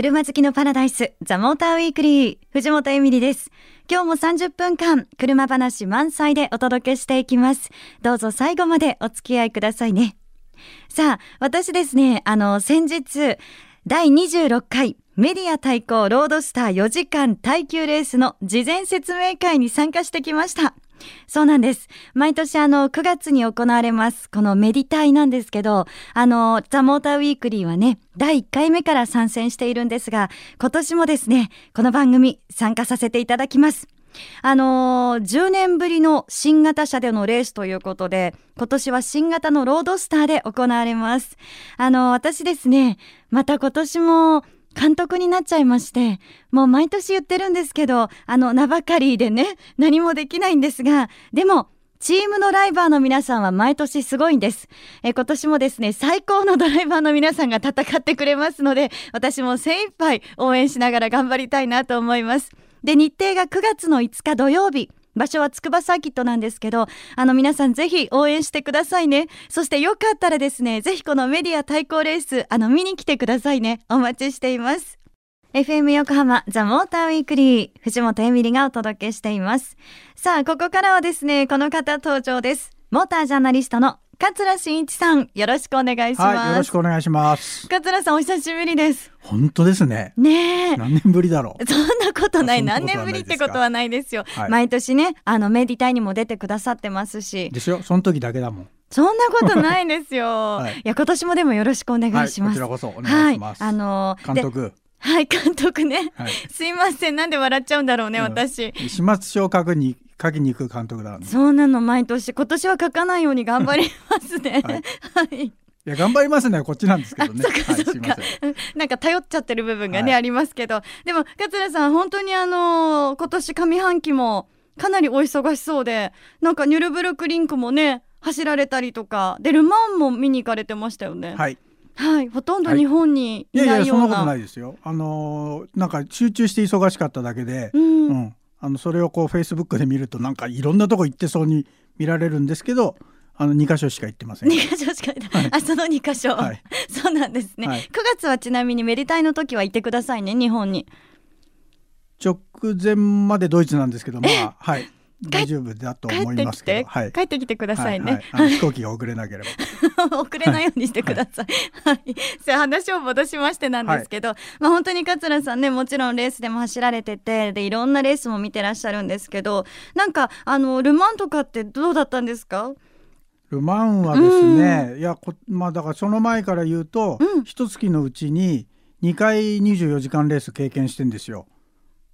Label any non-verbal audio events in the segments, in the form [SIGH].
車好きのパラダイス、ザ・モーターウィークリー、藤本エミリです。今日も30分間、車話満載でお届けしていきます。どうぞ最後までお付き合いくださいね。さあ、私ですね、あの、先日、第26回メディア対抗ロードスター4時間耐久レースの事前説明会に参加してきました。そうなんです。毎年あの9月に行われます、このメディタイなんですけど、あの、ザ・モーターウィークリーはね、第1回目から参戦しているんですが、今年もですね、この番組参加させていただきます。あのー、10年ぶりの新型車でのレースということで、今年は新型のロードスターで行われます。あのー、私ですね、また今年も監督になっちゃいまして、もう毎年言ってるんですけど、あの、名ばかりでね、何もできないんですが、でも、チームのライバーの皆さんは毎年すごいんです。え今年もですね、最高のドライバーの皆さんが戦ってくれますので、私も精一杯応援しながら頑張りたいなと思います。で、日程が9月の5日土曜日、場所は筑波サーキットなんですけど、あの皆さんぜひ応援してくださいね。そしてよかったらですね、ぜひこのメディア対抗レース、あの見に来てくださいね。お待ちしています。FM 横浜ザ・モーターウィークリー藤本エミリがお届けしています。さあ、ここからはですね、この方登場です。モータージャーナリストの桂真一さん、よろしくお願いします、はい。よろしくお願いします。桂さん、お久しぶりです。本当ですね。ね何年ぶりだろう。そんなことない。何年ぶりってことはないですよ。はい、毎年ね、あのメディタイにも出てくださってますし。ですよ。その時だけだもん。そんなことないですよ。[LAUGHS] はい、いや、今年もでもよろしくお願いします。はい、こちらこそお願いします。はい、あのー、監督。はい、監督ね。はい、すいません、なんで笑っちゃうんだろうね、うん、私。始末書を書くに書きに行く監督だ。そうなの。毎年。今年は書かないように頑張りますね。はい、はい。いや頑張りますね。こっちなんですけどね。なんか頼っちゃってる部分がね、はい、ありますけど、でも桂さん本当にあのー、今年上半期もかなりお忙しそうで、なんかニュルブルクリンクもね走られたりとか、でルマンも見に行かれてましたよね。はい。はい、ほとんど日本にいないような、はい、いやいやそんなことないですよ。あのー、なんか集中して忙しかっただけで、うん、うん、あのそれをこうフェイスブックで見るとなんかいろんなとこ行ってそうに見られるんですけどあの2箇所しか行ってません。2箇所しか、はい、あその2箇所、はい、そうなんですね、はい、9月はちなみにメリタイの時は行ってくださいね日本に。直前までドイツなんですけどまあはい大丈夫だと思いますけど、はい、帰ってきてくださいね。はいはい、[LAUGHS] 飛行機が遅れなければ。[LAUGHS] 遅れないようにしてください。はい、はい、話を戻しましてなんですけど、まあ本当に桂さんねもちろんレースでも走られててでいろんなレースも見てらっしゃるんですけど、なんかあのルマンとかってどうだったんですか？ルマンはですね、うん、いやこまあだからその前から言うと、うん、一月のうちに2回24時間レース経験してんですよ。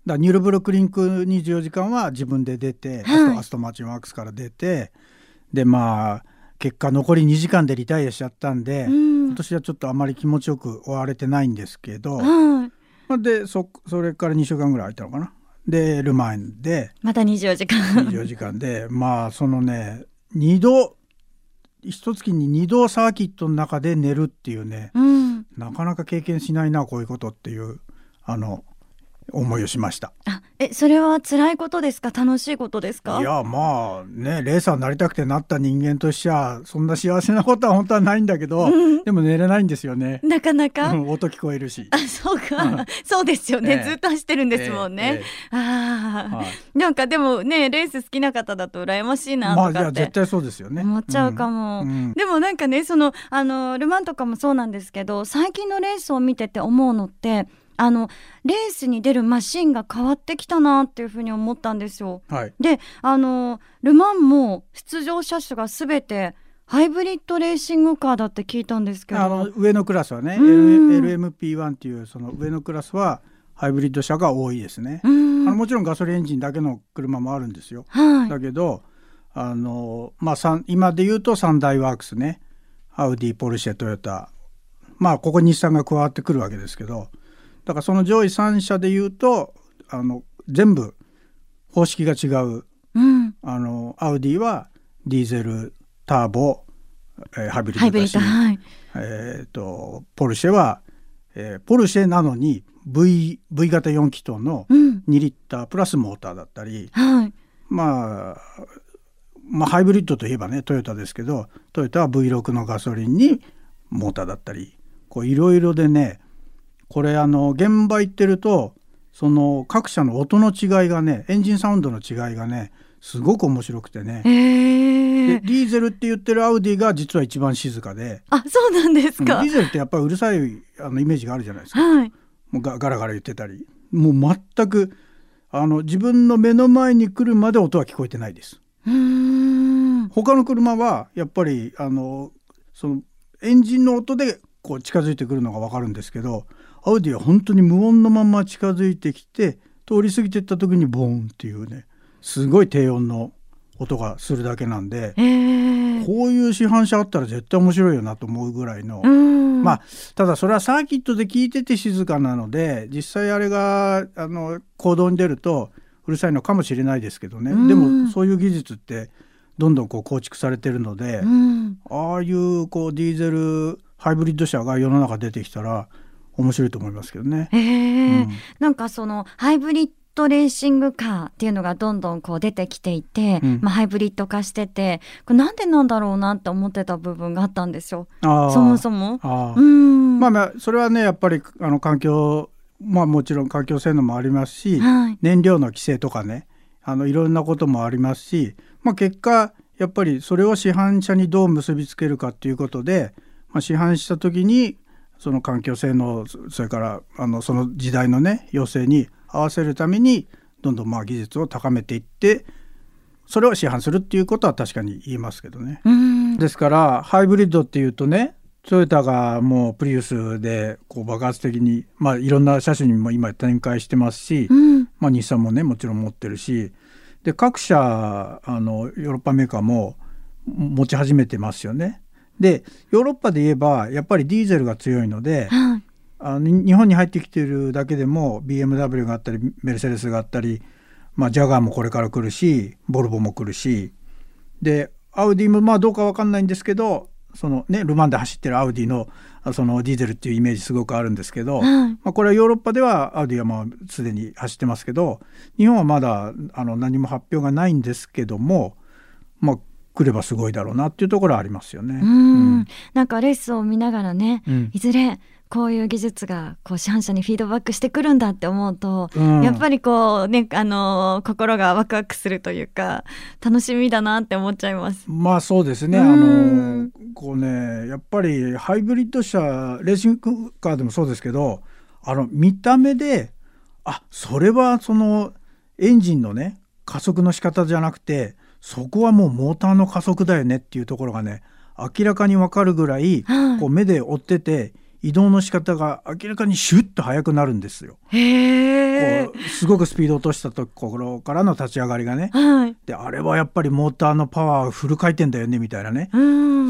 だニュルブルクリンク24時間は自分で出て、はい、アストンマーチンワークスから出てでまあ結果残り2時間でリタイアしちゃったんで、うん、今年はちょっとあまり気持ちよく終われてないんですけど、まあ、でそそれから2週間ぐらい空いたのかな。でルマンで。また24時間。24時間で。まあそのね2度一月に2度サーキットの中で寝るっていうね、うん、なかなか経験しないなこういうことっていうあの思いをしました。あえそれは辛いことですか？楽しいことですか？いやまあねレーサーになりたくてなった人間としてはそんな幸せなことは本当はないんだけど、うん、でも寝れないんですよね。なかなか、音聞こえるし。あそうか、そうですよね、えー、ずっと走ってるんですもんね、えーえー、ああ、はい、なんかでもねレース好きな方だと羨ましいなとかって、まあ、絶対そうですよね。思っちゃうかも、うん、でもなんかねそのあのルマンとかもそうなんですけど最近のレースを見てて思うのってあのレースに出るマシンが変わってきたなっていうふうに思ったんですよ。はい、であのル・マンも出場車種がすべてハイブリッドレーシングカーだって聞いたんですけどあの上のクラスはね LMP1 っていうその上のクラスはハイブリッド車が多いですね。あのもちろんガソリンエンジンだけの車もあるんですよ。はい、だけどあの、まあ、今で言うと三大ワークスねアウディポルシェトヨタまあここ日産が加わってくるわけですけど。だからその上位3社でいうとあの全部方式が違う、うん、あのアウディはディーゼルターボ、えー、ハイブリッドだし、はい、えーと、ポルシェは、えー、ポルシェなのに V, v 型4気筒の2リッタープラスモーターだったり、うんはい、まあまあハイブリッドといえばねトヨタですけどトヨタは V6 のガソリンにモーターだったりこういろいろでねこれあの現場行ってるとその各社の音の違いがねエンジンサウンドの違いがねすごく面白くてね、えー、でディーゼルって言ってるアウディが実は一番静かで。あそうなんですか、ディーゼルってやっぱりうるさいあのイメージがあるじゃないですか、はい、もうガガラガラ言ってたり。もう全くあの自分の目の前に来るまで音は聞こえてないです。他の車はやっぱりあのそのエンジンの音でこう近づいてくるのが分かるんですけどアウディは本当に無音のまま近づいてきて通り過ぎてった時にボーンっていうねすごい低音の音がするだけなんで、えー、こういう市販車あったら絶対面白いよなと思うぐらいのまあただそれはサーキットで聞いてて静かなので実際あれがあの行動に出るとうるさいのかもしれないですけどね、でもそういう技術ってどんどんこう構築されてるので、ああいうこうディーゼルハイブリッド車が世の中出てきたら面白いと思いますけどね。えー。うん、なんかそのハイブリッドレーシングカーっていうのがどんどんこう出てきていて、うん、まあ、ハイブリッド化しててこれなんでなんだろうなって思ってた部分があったんですよ。そもそも。あうん。まあまあそれはねやっぱりあの環境まあもちろん環境性能もありますし、はい、燃料の規制とかねあのいろんなこともありますし、まあ、結果やっぱりそれを市販車にどう結びつけるかっていうことで、まあ、市販した時にその環境性能それからあのその時代のね要請に合わせるためにどんどんまあ技術を高めていってそれを市販するっていうことは確かに言いますけどね。ですからハイブリッドっていうとねトヨタがもうプリウスでこう爆発的に、まあ、いろんな車種にも今展開してますし、うん、まあ、日産もねもちろん持ってるしで各社あのヨーロッパメーカーも持ち始めてますよね。でヨーロッパで言えばやっぱりディーゼルが強いので、はい、あの日本に入ってきてるだけでも BMW があったりメルセデスがあったり、まあ、ジャガーもこれから来るしボルボも来るしでアウディもまあどうか分かんないんですけどそのねル・マンで走ってるアウディのそのディーゼルっていうイメージすごくあるんですけど、まあ、これはヨーロッパではアウディはまあすでに走ってますけど日本はまだあの何も発表がないんですけどもまあ来ればすごいだろうなっていうところはありますよね。うん、なんかレースを見ながらね、うん、いずれこういう技術がこう市販車にフィードバックしてくるんだって思うと、うん、やっぱりこうねあの心がワクワクするというか楽しみだなって思っちゃいます。まあそうですね。あのこうねやっぱりハイブリッド車レーシングカーでもそうですけどあの見た目であそれはそのエンジンのね加速の仕方じゃなくてそこはもうモーターの加速だよねっていうところがね明らかにわかるぐらい、こう目で追ってて移動の仕方が明らかにシュッと速くなるんですよ。へこうすごくスピード落としたところからの立ち上がりがね、はい、であれはやっぱりモーターのパワーフル回転だよねみたいなね。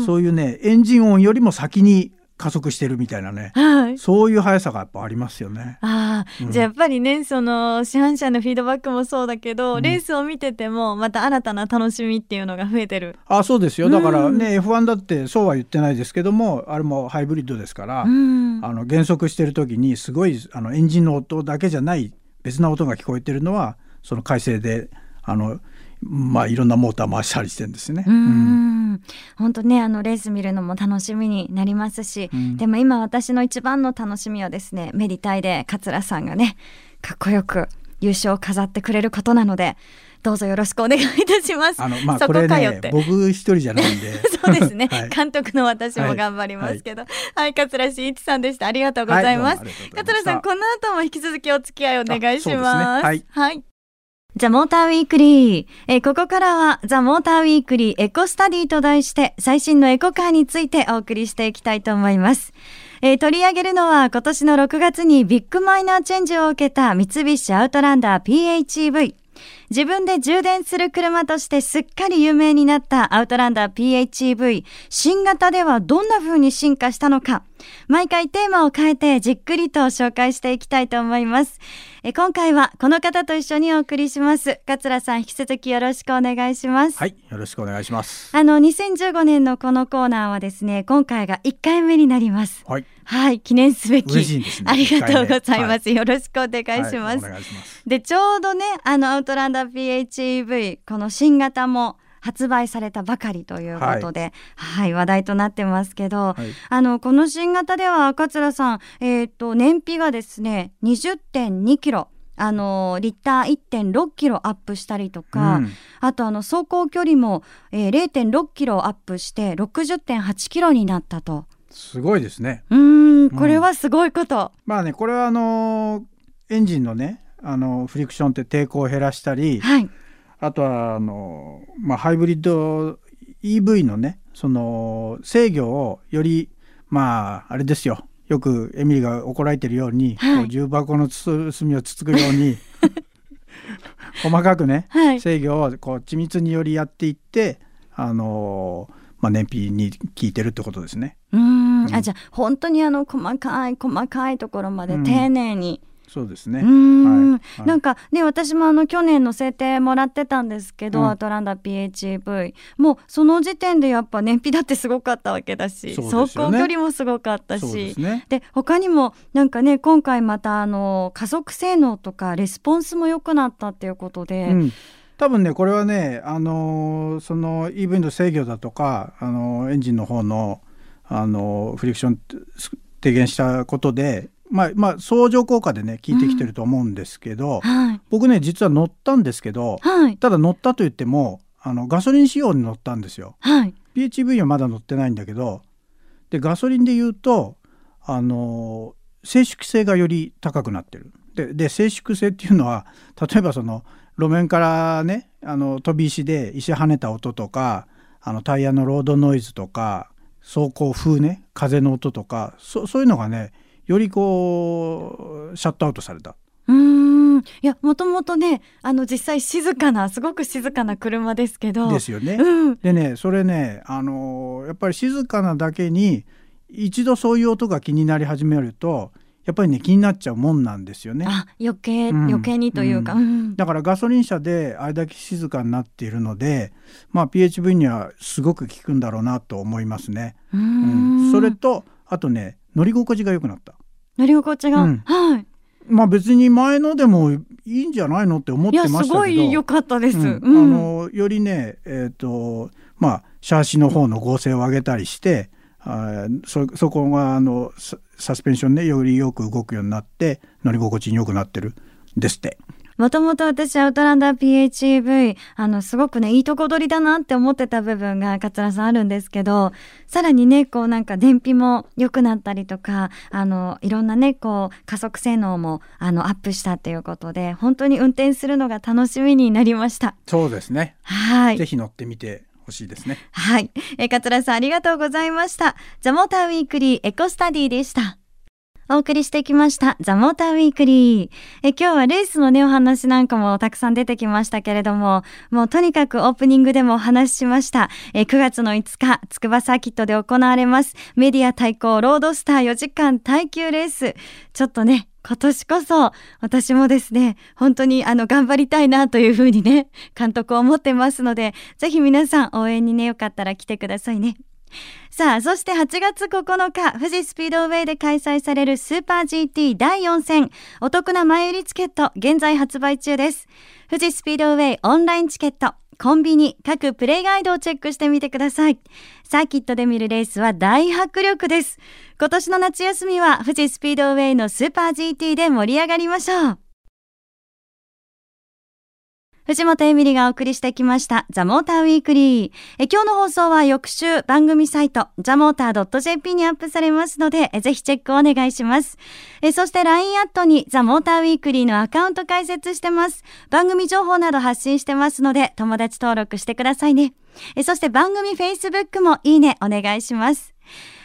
そういうねエンジン音よりも先に加速してるみたいなね、はい、そういう速さがやっぱありますよね。ああ、うん、じゃあやっぱりねその市販車のフィードバックもそうだけど、うん、レースを見ててもまた新たな楽しみっていうのが増えてる。あそうですよ。だからね、うん、F1 だってそうは言ってないですけどもあれもハイブリッドですから、うん、あの減速してる時にすごいあのエンジンの音だけじゃない別な音が聞こえてるのはその改正であのまあいろんなモーター回したりしてるんですね。うん本当ねあのレース見るのも楽しみになりますし、うん、でも今私の一番の楽しみはですねメリタイで桂さんがねかっこよく優勝を飾ってくれることなのでどうぞよろしくお願いいたします。あのまあこれね僕一人じゃないんで。[LAUGHS] そうですね、はい、監督の私も頑張りますけど、はい、はい、桂真一さんでした。ありがとうございます。はい、桂さんこの後も引き続きお付き合いお願いします。すね、はい。ザ・モーターウィークリー。えここからはザ・モーターウィークリーエコスタディと題して最新のエコカーについてお送りしていきたいと思います。えー、取り上げるのは今年の6月にビッグマイナーチェンジを受けた三菱アウトランダー PHEV。自分で充電する車としてすっかり有名になったアウトランダー PHEV。新型ではどんな風に進化したのか。毎回テーマを変えてじっくりと紹介していきたいと思います。え今回はこの方と一緒にお送りします。桂さん引き続きよろしくお願いします。はい、よろしくお願いします。あの2015年のこのコーナーはですね、今回が1回目になります。はい。はい、記念すべき。ね、ありがとうございます。はい、よろしくお願いします。はい、ますで、ちょうどね、あのアウトランダー PHEV この新型も発売されたばかりということで、はい、はい、話題となってますけど、はい、あのこの新型では桂さん、えーと、燃費がですね20.2キロあのリッター1.6キロアップしたりとか、うん、あとあの走行距離も、えー、0.6キロアップして60.8キロになったと。すごいですね。うんこれはすごいこと。うん、まあねこれはあのエンジンのねあのフリクションって抵抗を減らしたり、はい、あとはあの、まあ、ハイブリッド EV のねその制御をよりまああれですよ。よくエミリが怒られてるように、はい、こう重箱の隅をつつくように [LAUGHS] 細かくね、はい、制御をこう緻密によりやっていってあのまあ、燃費に効いてるってことですね。うん、あじゃあ本当にあの細かい細かいところまで丁寧に、うんそうですね。はい、なんかね私もあの去年の制定もらってたんですけど、うん、アトランダ PHEV もうその時点でやっぱ燃費だってすごかったわけだし、ね、走行距離もすごかったし、ね、で他にもなんかね今回またあの加速性能とかレスポンスも良くなったっていうことで。うん。多分ねこれはねあのその EV の制御だとかあのエンジンの方のあのフリクション低減したことでまあまあ相乗効果でね効いてきてると思うんですけど、うんはい、僕ね実は乗ったんですけど、はい、ただ乗ったと言ってもあのガソリン仕様に乗ったんですよ。はい、PHV はまだ乗ってないんだけどでガソリンで言うとあの静粛性がより高くなってる。でで静粛性っていうのは例えばその路面からねあの飛び石で石跳ねた音とかあのタイヤのロードノイズとか走行風ね風の音とかそそういうのがねよりこうシャットアウトされた。うんいやもともとねあの実際静かなすごく静かな車ですけど。ですよね。うん、でねそれねあのやっぱり静かなだけに一度そういう音が気になり始めるとやっぱりね気になっちゃうもんなんですよね。あ余計、うん、余計にというか、うん、だからガソリン車であれだけ静かになっているので、まあ、PHV にはすごく効くんだろうなと思いますね。うん、それとあとね乗り心地が良くなった。乗り心地が、うん、はい。まあ別に前のでもいいんじゃないのって思ってましたけど。すごい良かったです、うん。うん、あのよりねえっ、ー、とまあシャーシの方の合成を上げたりしてあそそこがあのサスペンションでよりよく動くようになって乗り心地に良くなってるですって。もともと私アウトランダー PHEV あのすごくねいいとこ取りだなって思ってた部分が桂さんあるんですけどさらにねこうなんか燃費も良くなったりとかあのいろんなねこう加速性能もあのアップしたっていうことで本当に運転するのが楽しみになりました。そうですね。はい。ぜひ乗ってみてほしいですね。はい。え桂さんありがとうございました。ザモーターウィークリーエコスタディでしたお送りしてきました、ザ・モーター・ウィークリー。え今日はレースのね、お話なんかもたくさん出てきましたけれども、もうとにかくオープニングでもお話ししました。え9月の5日、筑波サーキットで行われます、メディア対抗ロードスター4時間耐久レース。ちょっとね、今年こそ私もですね、本当にあの頑張りたいなというふうにね、監督を思ってますので、ぜひ皆さん応援にね、よかったら来てくださいね。[LAUGHS] さあ、そして8月9日、富士スピードウェイで開催されるスーパー GT 第4戦、お得な前売りチケット、現在発売中です。富士スピードウェイオンラインチケット、コンビニ、各プレイガイドをチェックしてみてください。サーキットで見るレースは大迫力です。今年の夏休みは富士スピードウェイのスーパー GT で盛り上がりましょう。藤本エミリがお送りしてきました、ザ・モーター・ウィークリー。え今日の放送は翌週番組サイト、ザ・モーター .jp にアップされますので、えぜひチェックお願いします。えそして LINE アットにザ・モーター・ウィークリーのアカウント開設してます。番組情報など発信してますので、友達登録してくださいね。えそして番組 Facebook もいいねお願いします。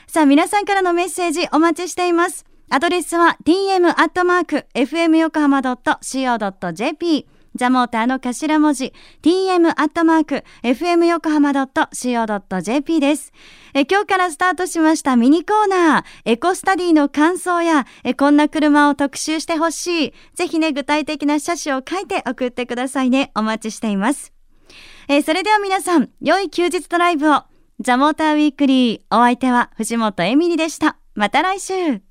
さあ、皆さんからのメッセージお待ちしています。アドレスは tm.fmyokohama.co.jp ザモーターの頭文字 tm アットマーク fm 横浜 .co.jp です。え今日からスタートしましたミニコーナー、エコスタディの感想や、えこんな車を特集してほしい。ぜひね、具体的な車種を書いて送ってくださいね。お待ちしています。えそれでは皆さん、良い休日ドライブを。ザモーターウィークリー、お相手は藤本エミリでした。また来週。